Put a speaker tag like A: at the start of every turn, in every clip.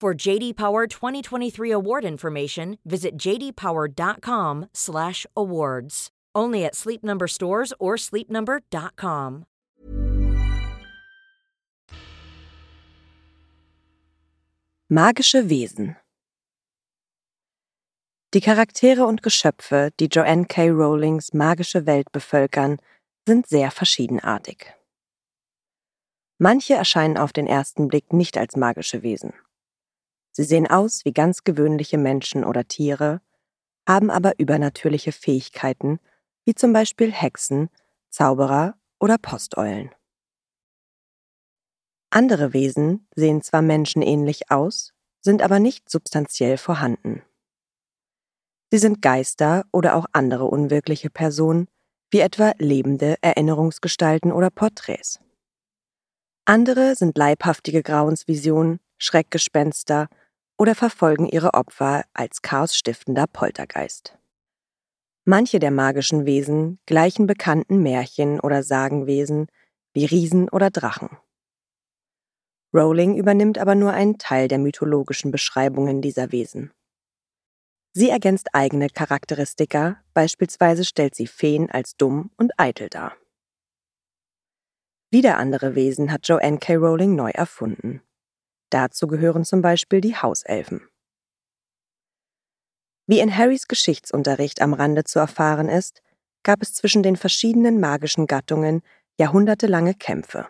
A: For JD Power 2023 award information, visit jdpower.com/awards. Only at Sleep Number stores or sleepnumber.com.
B: Magische Wesen Die Charaktere und Geschöpfe, die Joanne K. Rowlings magische Welt bevölkern, sind sehr verschiedenartig. Manche erscheinen auf den ersten Blick nicht als magische Wesen. Sie sehen aus wie ganz gewöhnliche Menschen oder Tiere, haben aber übernatürliche Fähigkeiten, wie zum Beispiel Hexen, Zauberer oder Posteulen. Andere Wesen sehen zwar menschenähnlich aus, sind aber nicht substanziell vorhanden. Sie sind Geister oder auch andere unwirkliche Personen, wie etwa lebende Erinnerungsgestalten oder Porträts. Andere sind leibhaftige Grauensvisionen, Schreckgespenster oder verfolgen ihre Opfer als chaosstiftender Poltergeist. Manche der magischen Wesen gleichen bekannten Märchen oder Sagenwesen wie Riesen oder Drachen. Rowling übernimmt aber nur einen Teil der mythologischen Beschreibungen dieser Wesen. Sie ergänzt eigene Charakteristika, beispielsweise stellt sie Feen als dumm und eitel dar. Wieder andere Wesen hat Joanne K. Rowling neu erfunden. Dazu gehören zum Beispiel die Hauselfen. Wie in Harrys Geschichtsunterricht am Rande zu erfahren ist, gab es zwischen den verschiedenen magischen Gattungen jahrhundertelange Kämpfe.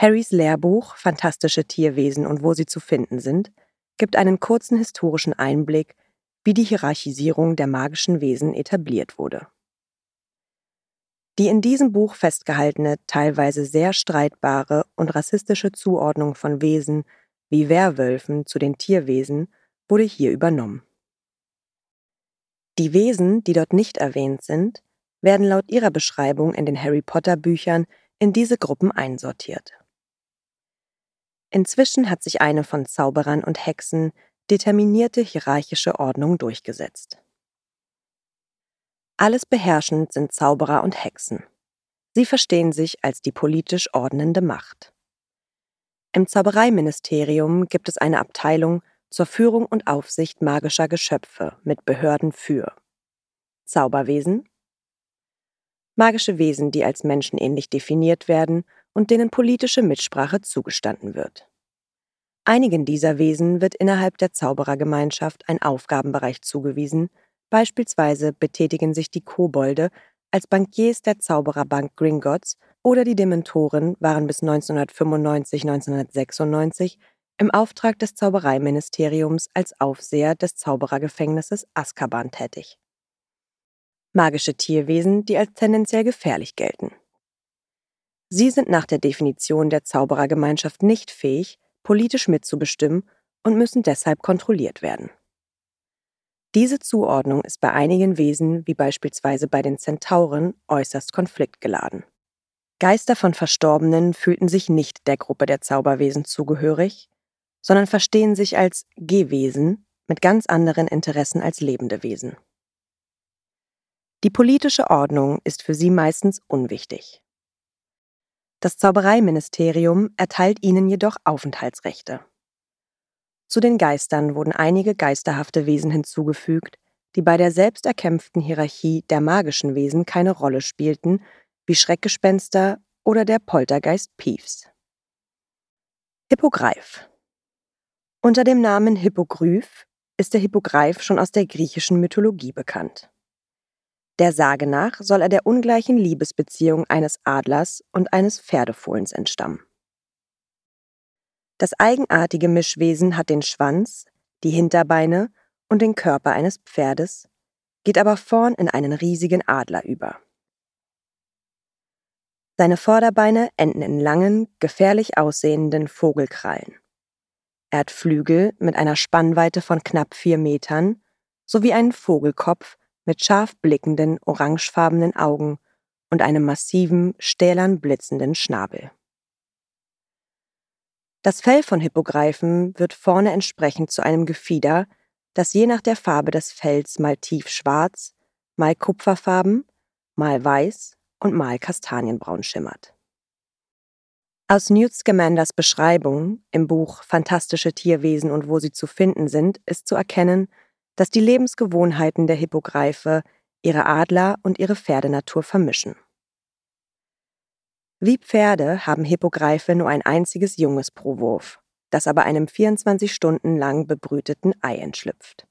B: Harrys Lehrbuch Fantastische Tierwesen und wo sie zu finden sind gibt einen kurzen historischen Einblick, wie die Hierarchisierung der magischen Wesen etabliert wurde. Die in diesem Buch festgehaltene, teilweise sehr streitbare und rassistische Zuordnung von Wesen wie Werwölfen zu den Tierwesen wurde hier übernommen. Die Wesen, die dort nicht erwähnt sind, werden laut ihrer Beschreibung in den Harry Potter Büchern in diese Gruppen einsortiert. Inzwischen hat sich eine von Zauberern und Hexen determinierte hierarchische Ordnung durchgesetzt. Alles beherrschend sind Zauberer und Hexen. Sie verstehen sich als die politisch ordnende Macht. Im Zaubereiministerium gibt es eine Abteilung zur Führung und Aufsicht magischer Geschöpfe mit Behörden für Zauberwesen, magische Wesen, die als menschenähnlich definiert werden und denen politische Mitsprache zugestanden wird. Einigen dieser Wesen wird innerhalb der Zauberergemeinschaft ein Aufgabenbereich zugewiesen, Beispielsweise betätigen sich die Kobolde als Bankiers der Zaubererbank Gringotts oder die Dementoren waren bis 1995-1996 im Auftrag des Zaubereiministeriums als Aufseher des Zauberergefängnisses Azkaban tätig. Magische Tierwesen, die als tendenziell gefährlich gelten. Sie sind nach der Definition der Zauberergemeinschaft nicht fähig, politisch mitzubestimmen und müssen deshalb kontrolliert werden. Diese Zuordnung ist bei einigen Wesen, wie beispielsweise bei den Zentauren, äußerst konfliktgeladen. Geister von Verstorbenen fühlten sich nicht der Gruppe der Zauberwesen zugehörig, sondern verstehen sich als Gehwesen mit ganz anderen Interessen als lebende Wesen. Die politische Ordnung ist für sie meistens unwichtig. Das Zaubereiministerium erteilt ihnen jedoch Aufenthaltsrechte. Zu den Geistern wurden einige geisterhafte Wesen hinzugefügt, die bei der selbsterkämpften Hierarchie der magischen Wesen keine Rolle spielten, wie Schreckgespenster oder der Poltergeist Peeves. Hippogreif Unter dem Namen Hippogryph ist der Hippogreif schon aus der griechischen Mythologie bekannt. Der Sage nach soll er der ungleichen Liebesbeziehung eines Adlers und eines Pferdefohlens entstammen. Das eigenartige Mischwesen hat den Schwanz, die Hinterbeine und den Körper eines Pferdes, geht aber vorn in einen riesigen Adler über. Seine Vorderbeine enden in langen, gefährlich aussehenden Vogelkrallen. Er hat Flügel mit einer Spannweite von knapp vier Metern sowie einen Vogelkopf mit scharf blickenden, orangefarbenen Augen und einem massiven, stählern blitzenden Schnabel. Das Fell von Hippogreifen wird vorne entsprechend zu einem Gefieder, das je nach der Farbe des Fells mal tiefschwarz, mal kupferfarben, mal weiß und mal kastanienbraun schimmert. Aus Newt Scamanders Beschreibung im Buch Fantastische Tierwesen und wo sie zu finden sind, ist zu erkennen, dass die Lebensgewohnheiten der Hippogreife ihre Adler- und ihre Pferdenatur vermischen. Wie Pferde haben Hippogreife nur ein einziges Junges pro Wurf, das aber einem 24 Stunden lang bebrüteten Ei entschlüpft.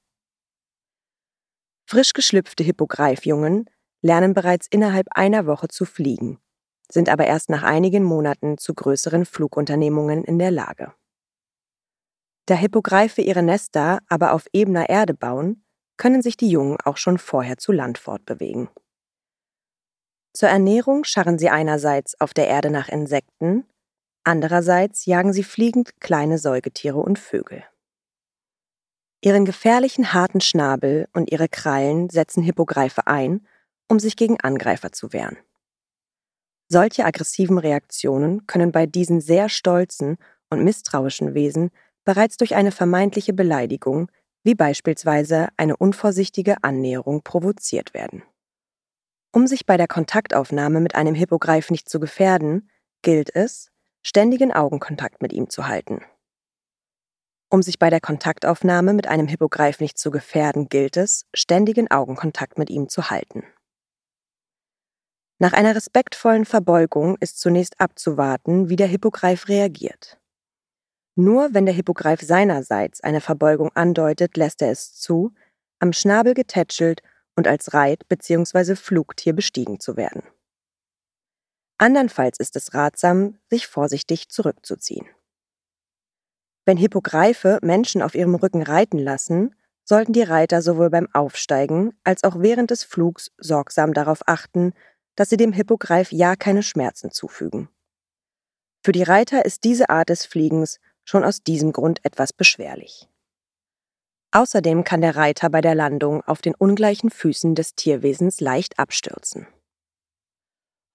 B: Frisch geschlüpfte Hippogreifjungen lernen bereits innerhalb einer Woche zu fliegen, sind aber erst nach einigen Monaten zu größeren Flugunternehmungen in der Lage. Da Hippogreife ihre Nester aber auf ebener Erde bauen, können sich die Jungen auch schon vorher zu Land fortbewegen. Zur Ernährung scharren sie einerseits auf der Erde nach Insekten, andererseits jagen sie fliegend kleine Säugetiere und Vögel. Ihren gefährlichen harten Schnabel und ihre Krallen setzen Hippogreife ein, um sich gegen Angreifer zu wehren. Solche aggressiven Reaktionen können bei diesen sehr stolzen und misstrauischen Wesen bereits durch eine vermeintliche Beleidigung, wie beispielsweise eine unvorsichtige Annäherung, provoziert werden. Um sich bei der Kontaktaufnahme mit einem Hippogreif nicht zu gefährden, gilt es, ständigen Augenkontakt mit ihm zu halten. Um sich bei der Kontaktaufnahme mit einem Hippogreif nicht zu gefährden, gilt es, ständigen Augenkontakt mit ihm zu halten. Nach einer respektvollen Verbeugung ist zunächst abzuwarten, wie der Hippogreif reagiert. Nur wenn der Hippogreif seinerseits eine Verbeugung andeutet, lässt er es zu, am Schnabel getätschelt und als Reit- bzw. Flugtier bestiegen zu werden. Andernfalls ist es ratsam, sich vorsichtig zurückzuziehen. Wenn Hippogreife Menschen auf ihrem Rücken reiten lassen, sollten die Reiter sowohl beim Aufsteigen als auch während des Flugs sorgsam darauf achten, dass sie dem Hippogreif ja keine Schmerzen zufügen. Für die Reiter ist diese Art des Fliegens schon aus diesem Grund etwas beschwerlich. Außerdem kann der Reiter bei der Landung auf den ungleichen Füßen des Tierwesens leicht abstürzen.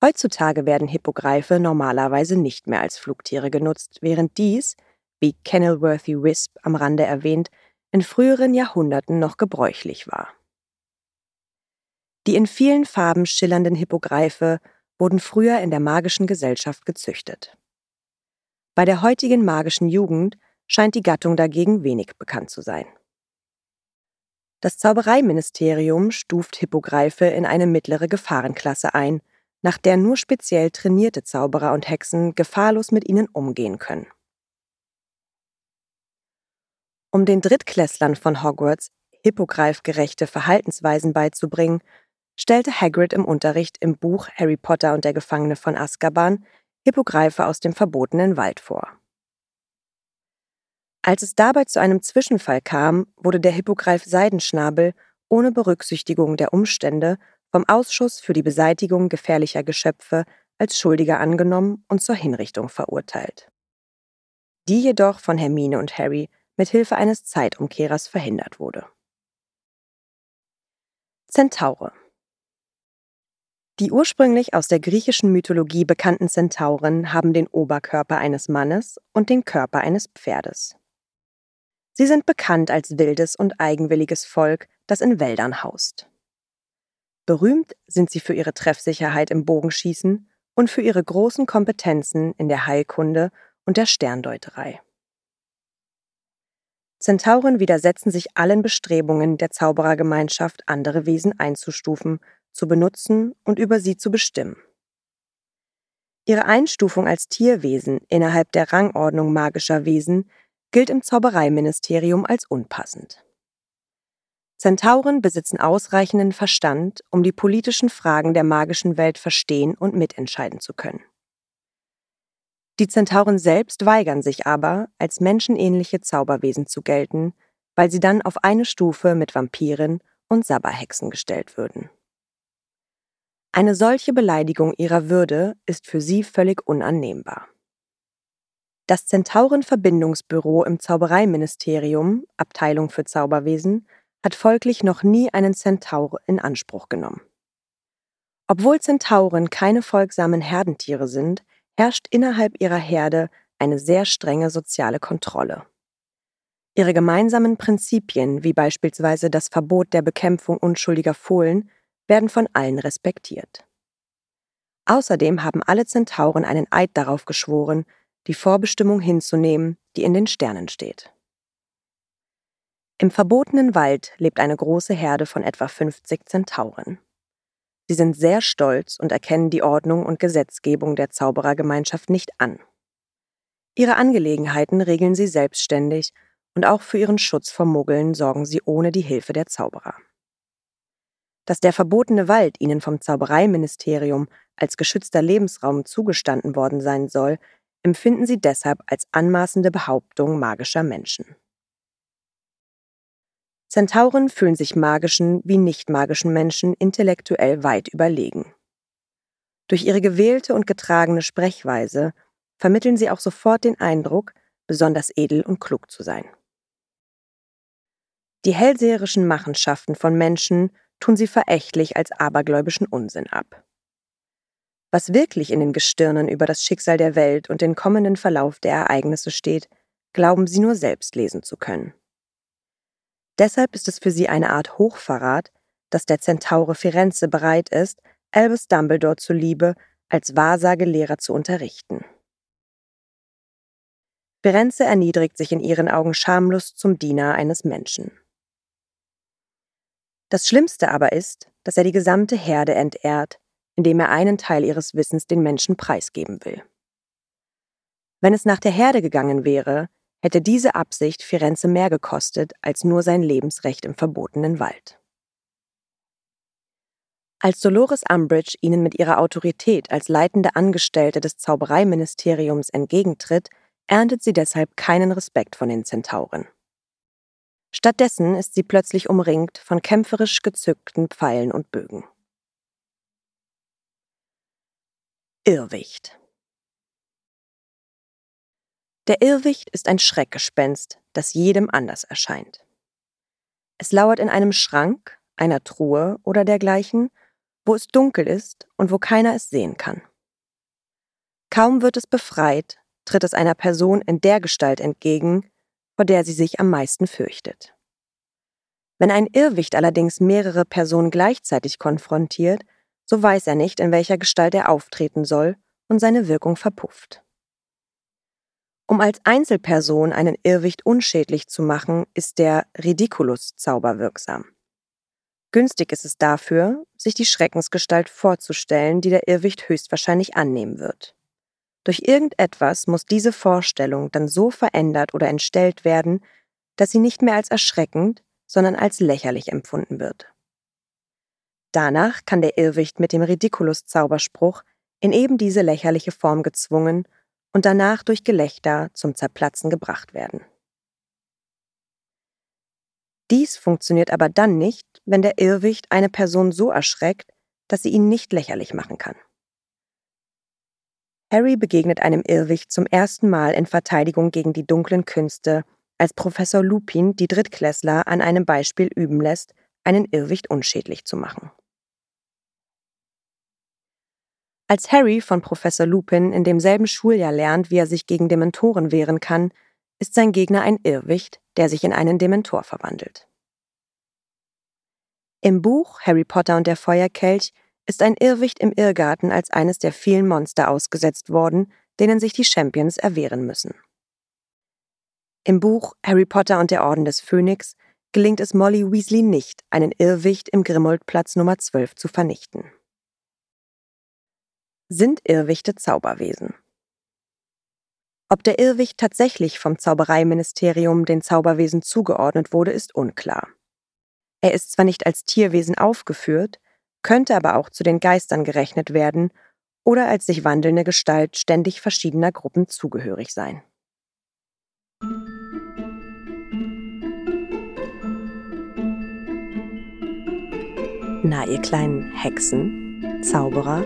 B: Heutzutage werden Hippogreife normalerweise nicht mehr als Flugtiere genutzt, während dies, wie Kenilworthy Wisp am Rande erwähnt, in früheren Jahrhunderten noch gebräuchlich war. Die in vielen Farben schillernden Hippogreife wurden früher in der magischen Gesellschaft gezüchtet. Bei der heutigen magischen Jugend scheint die Gattung dagegen wenig bekannt zu sein. Das Zaubereiministerium stuft Hippogreife in eine mittlere Gefahrenklasse ein, nach der nur speziell trainierte Zauberer und Hexen gefahrlos mit ihnen umgehen können. Um den Drittklässlern von Hogwarts hippogreifgerechte Verhaltensweisen beizubringen, stellte Hagrid im Unterricht im Buch Harry Potter und der Gefangene von Azkaban Hippogreife aus dem verbotenen Wald vor. Als es dabei zu einem Zwischenfall kam, wurde der Hippogreif Seidenschnabel ohne Berücksichtigung der Umstände vom Ausschuss für die Beseitigung gefährlicher Geschöpfe als Schuldiger angenommen und zur Hinrichtung verurteilt. Die jedoch von Hermine und Harry mit Hilfe eines Zeitumkehrers verhindert wurde. Zentaure die ursprünglich aus der griechischen Mythologie bekannten Zentauren haben den Oberkörper eines Mannes und den Körper eines Pferdes. Sie sind bekannt als wildes und eigenwilliges Volk, das in Wäldern haust. Berühmt sind sie für ihre Treffsicherheit im Bogenschießen und für ihre großen Kompetenzen in der Heilkunde und der Sterndeuterei. Zentauren widersetzen sich allen Bestrebungen der Zauberergemeinschaft, andere Wesen einzustufen zu benutzen und über sie zu bestimmen. Ihre Einstufung als Tierwesen innerhalb der Rangordnung magischer Wesen gilt im Zaubereiministerium als unpassend. Zentauren besitzen ausreichenden Verstand, um die politischen Fragen der magischen Welt verstehen und mitentscheiden zu können. Die Zentauren selbst weigern sich aber, als menschenähnliche Zauberwesen zu gelten, weil sie dann auf eine Stufe mit Vampiren und Sabberhexen gestellt würden. Eine solche Beleidigung ihrer Würde ist für sie völlig unannehmbar. Das Zentauren-Verbindungsbüro im Zaubereiministerium, Abteilung für Zauberwesen, hat folglich noch nie einen Zentaur in Anspruch genommen. Obwohl Zentauren keine folgsamen Herdentiere sind, herrscht innerhalb ihrer Herde eine sehr strenge soziale Kontrolle. Ihre gemeinsamen Prinzipien, wie beispielsweise das Verbot der Bekämpfung unschuldiger Fohlen, werden von allen respektiert. Außerdem haben alle Zentauren einen Eid darauf geschworen, die Vorbestimmung hinzunehmen, die in den Sternen steht. Im verbotenen Wald lebt eine große Herde von etwa 50 Zentauren. Sie sind sehr stolz und erkennen die Ordnung und Gesetzgebung der Zauberergemeinschaft nicht an. Ihre Angelegenheiten regeln sie selbstständig und auch für ihren Schutz vor Muggeln sorgen sie ohne die Hilfe der Zauberer. Dass der verbotene Wald ihnen vom Zaubereiministerium als geschützter Lebensraum zugestanden worden sein soll, empfinden sie deshalb als anmaßende Behauptung magischer Menschen. Zentauren fühlen sich magischen wie nicht magischen Menschen intellektuell weit überlegen. Durch ihre gewählte und getragene Sprechweise vermitteln sie auch sofort den Eindruck, besonders edel und klug zu sein. Die hellseherischen Machenschaften von Menschen tun sie verächtlich als abergläubischen Unsinn ab. Was wirklich in den Gestirnen über das Schicksal der Welt und den kommenden Verlauf der Ereignisse steht, glauben sie nur selbst lesen zu können. Deshalb ist es für sie eine Art Hochverrat, dass der Zentaure Firenze bereit ist, Albus Dumbledore zuliebe als Wahrsagelehrer zu unterrichten. Firenze erniedrigt sich in ihren Augen schamlos zum Diener eines Menschen. Das Schlimmste aber ist, dass er die gesamte Herde entehrt, indem er einen Teil ihres Wissens den Menschen preisgeben will. Wenn es nach der Herde gegangen wäre, hätte diese Absicht Firenze mehr gekostet als nur sein Lebensrecht im verbotenen Wald. Als Dolores Umbridge ihnen mit ihrer Autorität als leitende Angestellte des Zaubereiministeriums entgegentritt, erntet sie deshalb keinen Respekt von den Zentauren. Stattdessen ist sie plötzlich umringt von kämpferisch gezückten Pfeilen und Bögen. Irrwicht. Der Irrwicht ist ein Schreckgespenst, das jedem anders erscheint. Es lauert in einem Schrank, einer Truhe oder dergleichen, wo es dunkel ist und wo keiner es sehen kann. Kaum wird es befreit, tritt es einer Person in der Gestalt entgegen, vor der sie sich am meisten fürchtet. Wenn ein Irrwicht allerdings mehrere Personen gleichzeitig konfrontiert, so weiß er nicht, in welcher Gestalt er auftreten soll, und seine Wirkung verpufft. Um als Einzelperson einen Irrwicht unschädlich zu machen, ist der Ridiculus-Zauber wirksam. Günstig ist es dafür, sich die Schreckensgestalt vorzustellen, die der Irrwicht höchstwahrscheinlich annehmen wird. Durch irgendetwas muss diese Vorstellung dann so verändert oder entstellt werden, dass sie nicht mehr als erschreckend, sondern als lächerlich empfunden wird. Danach kann der Irrwicht mit dem Ridiculus-Zauberspruch in eben diese lächerliche Form gezwungen und danach durch Gelächter zum Zerplatzen gebracht werden. Dies funktioniert aber dann nicht, wenn der Irrwicht eine Person so erschreckt, dass sie ihn nicht lächerlich machen kann. Harry begegnet einem Irrwicht zum ersten Mal in Verteidigung gegen die dunklen Künste, als Professor Lupin die Drittklässler an einem Beispiel üben lässt, einen Irrwicht unschädlich zu machen. Als Harry von Professor Lupin in demselben Schuljahr lernt, wie er sich gegen Dementoren wehren kann, ist sein Gegner ein Irrwicht, der sich in einen Dementor verwandelt. Im Buch Harry Potter und der Feuerkelch ist ein Irrwicht im Irrgarten als eines der vielen Monster ausgesetzt worden, denen sich die Champions erwehren müssen. Im Buch Harry Potter und der Orden des Phönix gelingt es Molly Weasley nicht, einen Irrwicht im Grimmoldplatz Nummer 12 zu vernichten. Sind Irrwichte Zauberwesen? Ob der Irrwicht tatsächlich vom Zaubereiministerium den Zauberwesen zugeordnet wurde, ist unklar. Er ist zwar nicht als Tierwesen aufgeführt, könnte aber auch zu den Geistern gerechnet werden oder als sich wandelnde Gestalt ständig verschiedener Gruppen zugehörig sein. Na, ihr kleinen Hexen, Zauberer